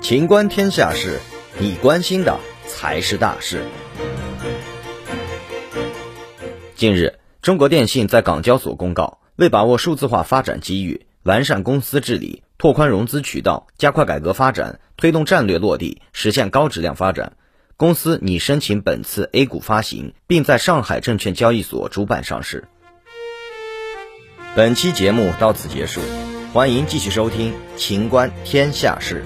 情观天下事，你关心的才是大事。近日，中国电信在港交所公告，为把握数字化发展机遇，完善公司治理，拓宽融资渠道，加快改革发展，推动战略落地，实现高质量发展，公司拟申请本次 A 股发行，并在上海证券交易所主板上市。本期节目到此结束，欢迎继续收听《秦观天下事》。